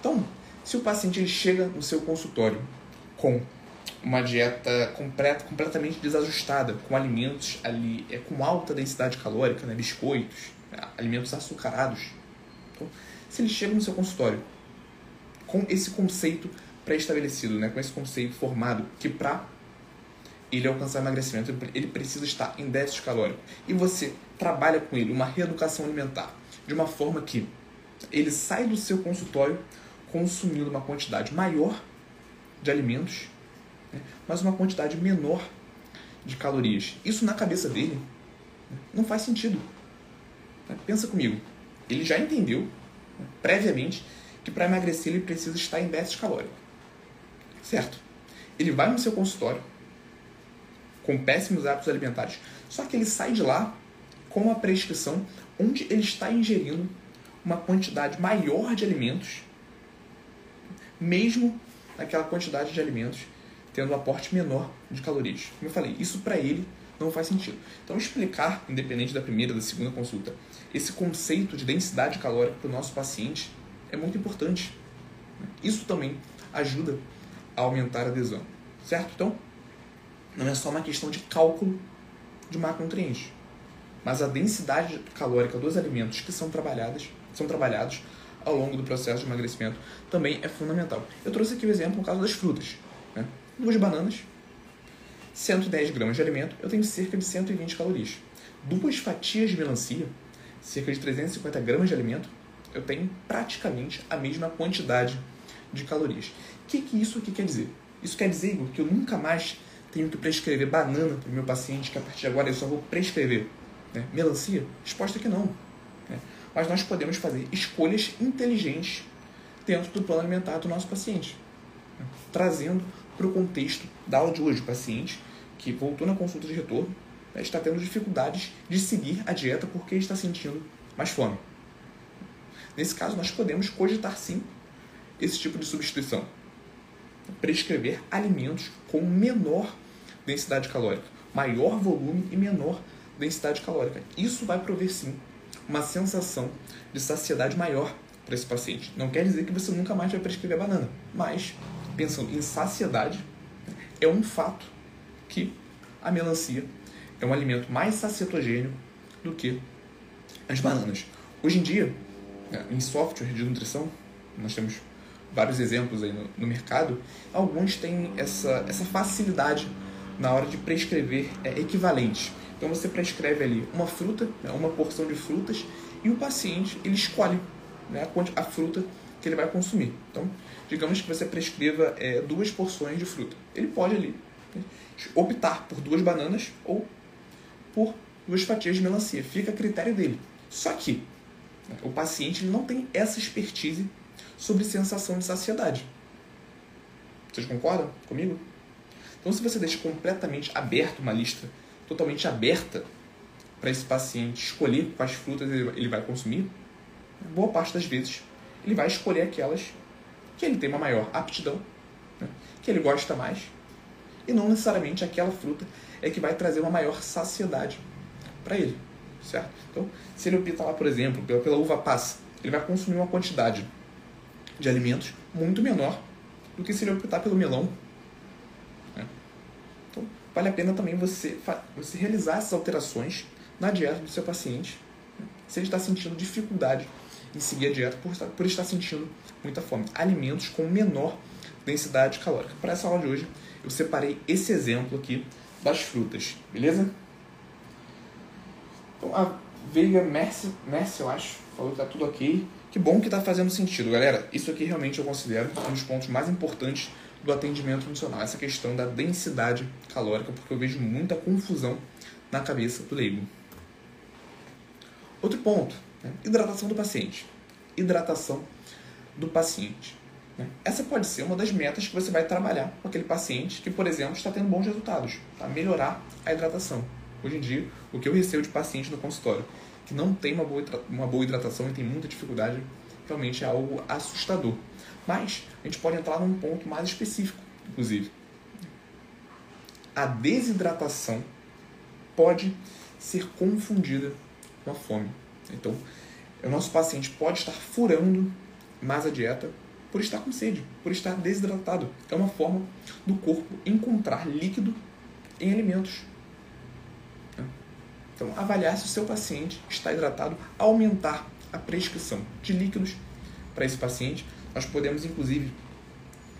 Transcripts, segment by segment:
Então, se o paciente chega no seu consultório com uma dieta completa, completamente desajustada, com alimentos ali é, com alta densidade calórica, né, biscoitos, alimentos açucarados. Então, se ele chega no seu consultório com esse conceito pré-estabelecido, né, com esse conceito formado, que para ele alcançar emagrecimento, ele precisa estar em déficit calórico, e você trabalha com ele uma reeducação alimentar, de uma forma que ele sai do seu consultório consumindo uma quantidade maior de alimentos, né, mas uma quantidade menor de calorias. Isso na cabeça dele né, não faz sentido. Né, pensa comigo. Ele já entendeu né, previamente que para emagrecer ele precisa estar em déficit calórico. Certo? Ele vai no seu consultório com péssimos hábitos alimentares, só que ele sai de lá com uma prescrição onde ele está ingerindo uma quantidade maior de alimentos, mesmo naquela quantidade de alimentos tendo um aporte menor de calorias. Como eu falei, isso para ele não faz sentido. Então, explicar, independente da primeira da segunda consulta, esse conceito de densidade calórica para o nosso paciente é muito importante. Isso também ajuda a aumentar a adesão, certo? Então, não é só uma questão de cálculo de macronutrientes, mas a densidade calórica dos alimentos que são trabalhados, são trabalhados ao longo do processo de emagrecimento também é fundamental. Eu trouxe aqui o exemplo no caso das frutas. Né? Duas bananas, 110 gramas de alimento, eu tenho cerca de 120 calorias. Duas fatias de melancia, cerca de 350 gramas de alimento, eu tenho praticamente a mesma quantidade de calorias. O que, que isso aqui quer dizer? Isso quer dizer, Igor, que eu nunca mais tenho que prescrever banana para o meu paciente, que a partir de agora eu só vou prescrever né? melancia? Resposta que não. Né? Mas nós podemos fazer escolhas inteligentes dentro do plano alimentar do nosso paciente, né? trazendo para o contexto da aula de hoje o paciente que voltou na consulta de retorno né? está tendo dificuldades de seguir a dieta porque está sentindo mais fome. Nesse caso, nós podemos cogitar sim esse tipo de substituição. Prescrever alimentos com menor densidade calórica, maior volume e menor densidade calórica. Isso vai prover sim uma sensação de saciedade maior para esse paciente. Não quer dizer que você nunca mais vai prescrever banana, mas pensando em saciedade, é um fato que a melancia é um alimento mais sacietogênico do que as bananas. Hoje em dia, né, em software de nutrição, nós temos vários exemplos aí no, no mercado, alguns têm essa, essa facilidade na hora de prescrever é, equivalentes. Então você prescreve ali uma fruta, né, uma porção de frutas, e o paciente ele escolhe né, a, a fruta que ele vai consumir. Então, digamos que você prescreva é, duas porções de fruta. Ele pode ali né, optar por duas bananas ou por duas fatias de melancia. Fica a critério dele. Só que né, o paciente não tem essa expertise sobre sensação de saciedade. Vocês concordam comigo? Então, se você deixa completamente aberto uma lista, totalmente aberta, para esse paciente escolher quais frutas ele vai consumir, boa parte das vezes ele vai escolher aquelas que ele tem uma maior aptidão, né? que ele gosta mais, e não necessariamente aquela fruta é que vai trazer uma maior saciedade para ele, certo? Então, se ele opta lá, por exemplo, pela, pela uva passa, ele vai consumir uma quantidade de alimentos muito menor do que se ele optar pelo melão. Vale a pena também você, você realizar essas alterações na dieta do seu paciente, se ele está sentindo dificuldade em seguir a dieta por estar, por estar sentindo muita fome. Alimentos com menor densidade calórica. Para essa aula de hoje, eu separei esse exemplo aqui das frutas, beleza? Então, a Veiga Messi, Messi, eu acho, falou que tá tudo ok. Que bom que tá fazendo sentido, galera. Isso aqui realmente eu considero um dos pontos mais importantes do atendimento funcional, essa questão da densidade calórica, porque eu vejo muita confusão na cabeça do leigo. Outro ponto, né? hidratação do paciente. Hidratação do paciente. Né? Essa pode ser uma das metas que você vai trabalhar com aquele paciente que, por exemplo, está tendo bons resultados, tá? melhorar a hidratação. Hoje em dia, o que eu recebo de paciente no consultório que não tem uma boa, uma boa hidratação e tem muita dificuldade, realmente é algo assustador. Mas a gente pode entrar num ponto mais específico, inclusive. a desidratação pode ser confundida com a fome. Então, o nosso paciente pode estar furando mais a dieta por estar com sede, por estar desidratado. É uma forma do corpo encontrar líquido em alimentos. Então, avaliar se o seu paciente está hidratado, aumentar a prescrição de líquidos para esse paciente. Nós podemos, inclusive,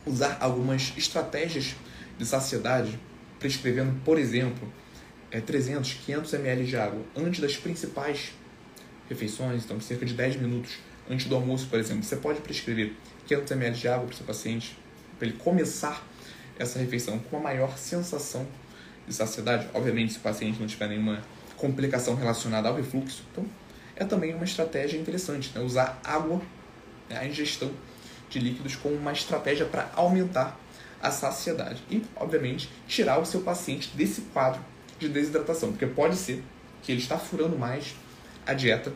usar algumas estratégias de saciedade, prescrevendo, por exemplo, 300, é, 500 ml de água antes das principais refeições, então cerca de 10 minutos antes do almoço, por exemplo. Você pode prescrever 500 ml de água para o seu paciente, para ele começar essa refeição com a maior sensação de saciedade. Obviamente, se o paciente não tiver nenhuma complicação relacionada ao refluxo, então é também uma estratégia interessante, né? usar água, né? a ingestão de líquidos como uma estratégia para aumentar a saciedade e, obviamente, tirar o seu paciente desse quadro de desidratação, porque pode ser que ele está furando mais a dieta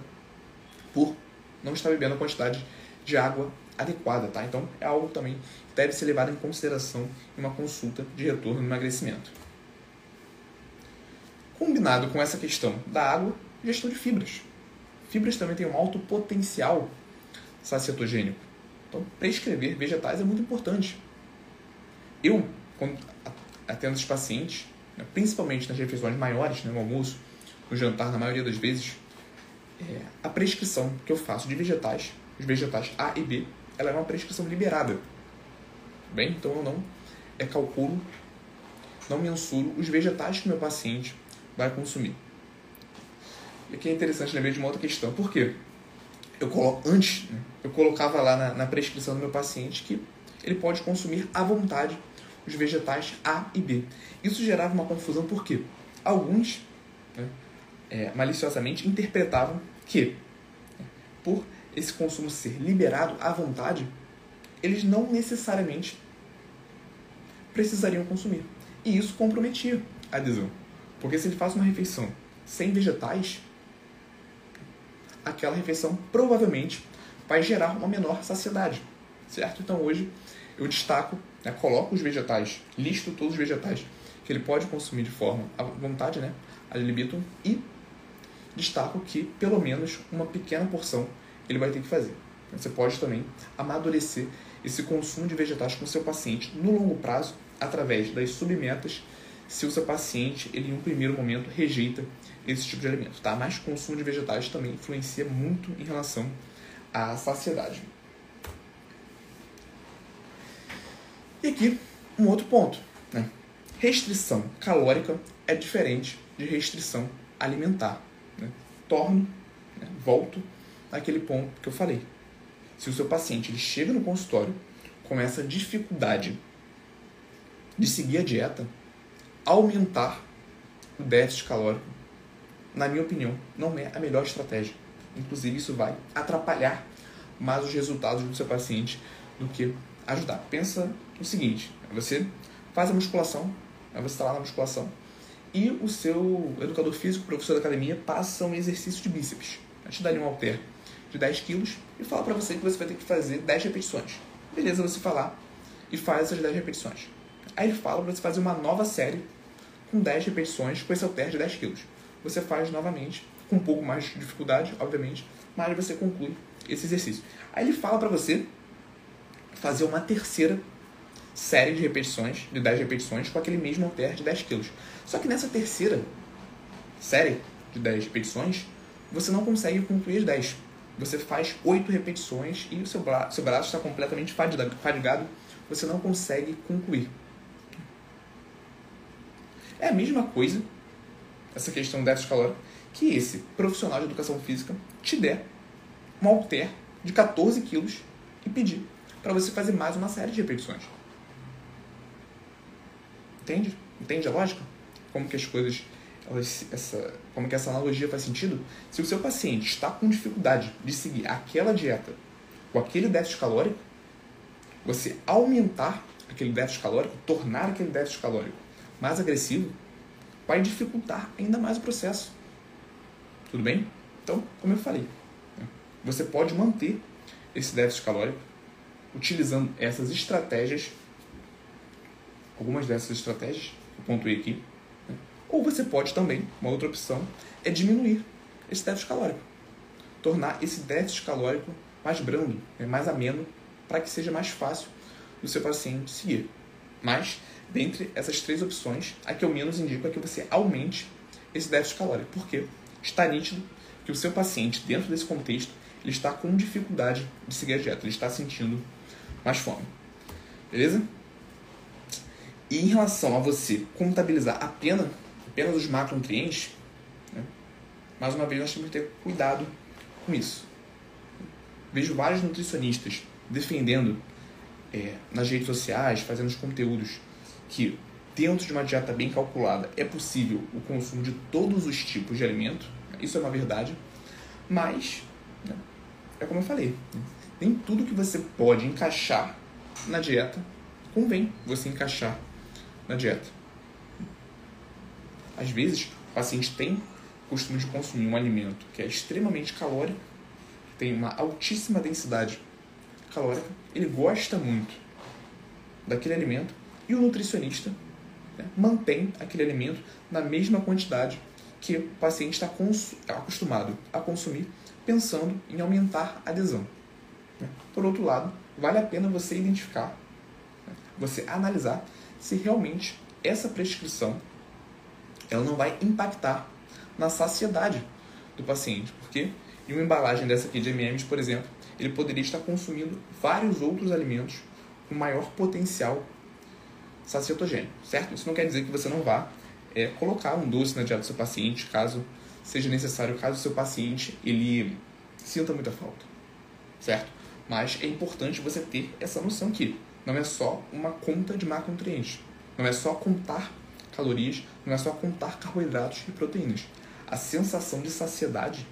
por não estar bebendo a quantidade de água adequada, tá? Então é algo também que deve ser levado em consideração em uma consulta de retorno no emagrecimento. Combinado com essa questão da água, gestão de fibras. Fibras também têm um alto potencial sacietogênico. Então, prescrever vegetais é muito importante. Eu, quando atendo os pacientes, né, principalmente nas refeições maiores, né, no almoço, no jantar, na maioria das vezes, é, a prescrição que eu faço de vegetais, os vegetais A e B, ela é uma prescrição liberada. Bem, então eu não é, calculo, não mensuro os vegetais que meu paciente vai consumir. E aqui é interessante lembrar de uma outra questão. Por quê? Eu coloco, antes, né, eu colocava lá na, na prescrição do meu paciente que ele pode consumir à vontade os vegetais A e B. Isso gerava uma confusão porque alguns, né, é, maliciosamente, interpretavam que, por esse consumo ser liberado à vontade, eles não necessariamente precisariam consumir. E isso comprometia a adesão. Porque se ele faz uma refeição sem vegetais, aquela refeição provavelmente vai gerar uma menor saciedade, certo? Então hoje eu destaco, né, coloco os vegetais, listo todos os vegetais que ele pode consumir de forma à vontade, né, a libitum, e destaco que pelo menos uma pequena porção ele vai ter que fazer. Você pode também amadurecer esse consumo de vegetais com seu paciente no longo prazo através das submetas se o seu paciente ele em um primeiro momento rejeita esse tipo de alimento, tá? Mas consumo de vegetais também influencia muito em relação à saciedade. E aqui um outro ponto, né? Restrição calórica é diferente de restrição alimentar. Né? Torno, né? volto naquele ponto que eu falei. Se o seu paciente ele chega no consultório com essa dificuldade de seguir a dieta, aumentar o déficit calórico, na minha opinião, não é a melhor estratégia. Inclusive, isso vai atrapalhar mais os resultados do seu paciente do que ajudar. Pensa o seguinte: você faz a musculação, você está lá na musculação, e o seu educador físico, professor da academia, passa um exercício de bíceps. A te dá um halter de 10 quilos e fala para você que você vai ter que fazer 10 repetições. Beleza, você falar e faz essas 10 repetições. Aí ele fala para você fazer uma nova série com 10 repetições com esse halter de 10 quilos. Você faz novamente, com um pouco mais de dificuldade, obviamente, mas você conclui esse exercício. Aí ele fala para você fazer uma terceira série de repetições, de 10 repetições, com aquele mesmo halter de 10 quilos. Só que nessa terceira série de 10 repetições, você não consegue concluir as 10. Você faz 8 repetições e o seu, bra seu braço está completamente fadigado, você não consegue concluir. É a mesma coisa, essa questão do déficit calórico, que esse profissional de educação física te der um halter de 14 quilos e pedir para você fazer mais uma série de repetições. Entende? Entende a lógica? Como que as coisas, elas, essa, como que essa analogia faz sentido? Se o seu paciente está com dificuldade de seguir aquela dieta com aquele déficit calórico, você aumentar aquele déficit calórico, tornar aquele déficit calórico mais agressivo, vai dificultar ainda mais o processo. Tudo bem? Então, como eu falei, né, você pode manter esse déficit calórico utilizando essas estratégias, algumas dessas estratégias, eu pontuei aqui. Né? Ou você pode também, uma outra opção, é diminuir esse déficit calórico. Tornar esse déficit calórico mais brando, né? mais ameno, para que seja mais fácil do seu paciente seguir. Mas, dentre essas três opções, a que eu menos indico é que você aumente esse déficit calórico. Por quê? Está nítido que o seu paciente, dentro desse contexto, ele está com dificuldade de seguir a dieta, ele está sentindo mais fome. Beleza? E em relação a você contabilizar apenas, apenas os macronutrientes, né, mais uma vez nós temos que ter cuidado com isso. Vejo vários nutricionistas defendendo é, nas redes sociais, fazendo os conteúdos que dentro de uma dieta bem calculada é possível o consumo de todos os tipos de alimento. Isso é uma verdade. Mas, né, é como eu falei, nem tudo que você pode encaixar na dieta convém você encaixar na dieta. Às vezes, o paciente tem o costume de consumir um alimento que é extremamente calórico, tem uma altíssima densidade calórica, ele gosta muito daquele alimento e o nutricionista né, mantém aquele alimento na mesma quantidade que o paciente está acostumado a consumir, pensando em aumentar a adesão. Né. Por outro lado, vale a pena você identificar, né, você analisar se realmente essa prescrição ela não vai impactar na saciedade do paciente, porque em uma embalagem dessa aqui de M&M's, por exemplo, ele poderia estar consumindo vários outros alimentos com maior potencial sacietogênico, certo? Isso não quer dizer que você não vá é, colocar um doce na dieta do seu paciente, caso seja necessário, caso o seu paciente ele sinta muita falta, certo? Mas é importante você ter essa noção que não é só uma conta de macronutrientes, não é só contar calorias, não é só contar carboidratos e proteínas. A sensação de saciedade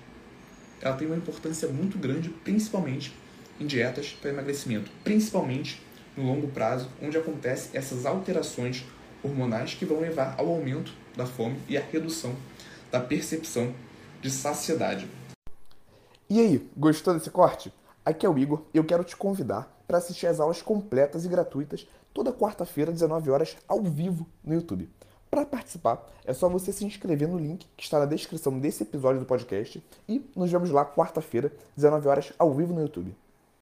ela tem uma importância muito grande, principalmente em dietas para emagrecimento, principalmente no longo prazo, onde acontecem essas alterações hormonais que vão levar ao aumento da fome e à redução da percepção de saciedade. E aí, gostou desse corte? Aqui é o Igor e eu quero te convidar para assistir às aulas completas e gratuitas toda quarta-feira, 19 horas, ao vivo no YouTube. Para participar, é só você se inscrever no link que está na descrição desse episódio do podcast e nos vemos lá quarta-feira, 19 horas, ao vivo no YouTube.